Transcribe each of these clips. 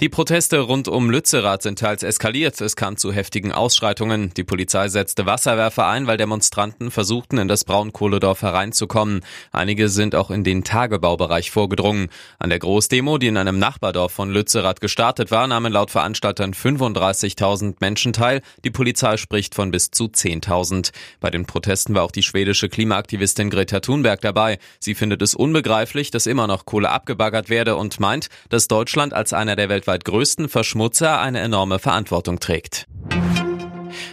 Die Proteste rund um Lützerath sind teils eskaliert. Es kam zu heftigen Ausschreitungen. Die Polizei setzte Wasserwerfer ein, weil Demonstranten versuchten, in das Braunkohledorf hereinzukommen. Einige sind auch in den Tagebaubereich vorgedrungen. An der Großdemo, die in einem Nachbardorf von Lützerath gestartet war, nahmen laut Veranstaltern 35.000 Menschen teil. Die Polizei spricht von bis zu 10.000. Bei den Protesten war auch die schwedische Klimaaktivistin Greta Thunberg dabei. Sie findet es unbegreiflich, dass immer noch Kohle abgebaggert werde und meint, dass Deutschland als einer der weltweit größten Verschmutzer eine enorme Verantwortung trägt.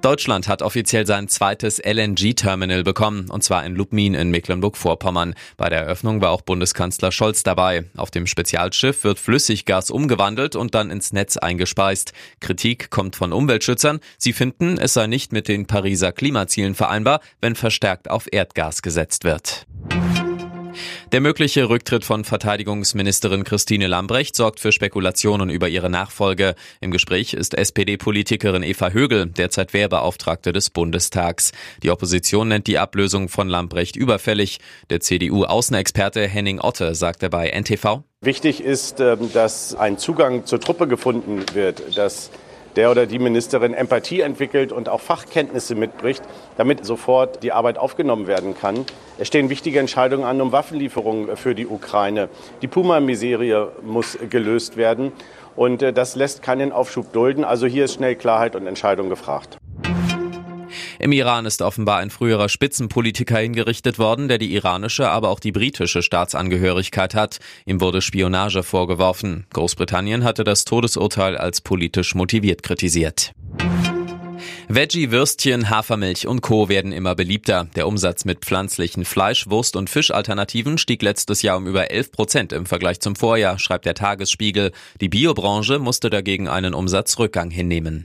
Deutschland hat offiziell sein zweites LNG-Terminal bekommen, und zwar in Lubmin in Mecklenburg-Vorpommern. Bei der Eröffnung war auch Bundeskanzler Scholz dabei. Auf dem Spezialschiff wird Flüssiggas umgewandelt und dann ins Netz eingespeist. Kritik kommt von Umweltschützern. Sie finden, es sei nicht mit den Pariser Klimazielen vereinbar, wenn verstärkt auf Erdgas gesetzt wird. Der mögliche Rücktritt von Verteidigungsministerin Christine Lambrecht sorgt für Spekulationen über ihre Nachfolge. Im Gespräch ist SPD-Politikerin Eva Högel, derzeit Wehrbeauftragte des Bundestags. Die Opposition nennt die Ablösung von Lambrecht überfällig. Der CDU-Außenexperte Henning Otte sagte bei NTV. Wichtig ist, ähm, dass ein Zugang zur Truppe gefunden wird, dass der oder die Ministerin Empathie entwickelt und auch Fachkenntnisse mitbricht, damit sofort die Arbeit aufgenommen werden kann. Es stehen wichtige Entscheidungen an um Waffenlieferungen für die Ukraine. Die Puma-Miserie muss gelöst werden und äh, das lässt keinen Aufschub dulden. Also hier ist schnell Klarheit und Entscheidung gefragt. Im Iran ist offenbar ein früherer Spitzenpolitiker hingerichtet worden, der die iranische, aber auch die britische Staatsangehörigkeit hat. Ihm wurde Spionage vorgeworfen. Großbritannien hatte das Todesurteil als politisch motiviert kritisiert. Veggie, Würstchen, Hafermilch und Co. werden immer beliebter. Der Umsatz mit pflanzlichen Fleisch-, Wurst- und Fischalternativen stieg letztes Jahr um über 11 Prozent im Vergleich zum Vorjahr, schreibt der Tagesspiegel. Die Biobranche musste dagegen einen Umsatzrückgang hinnehmen.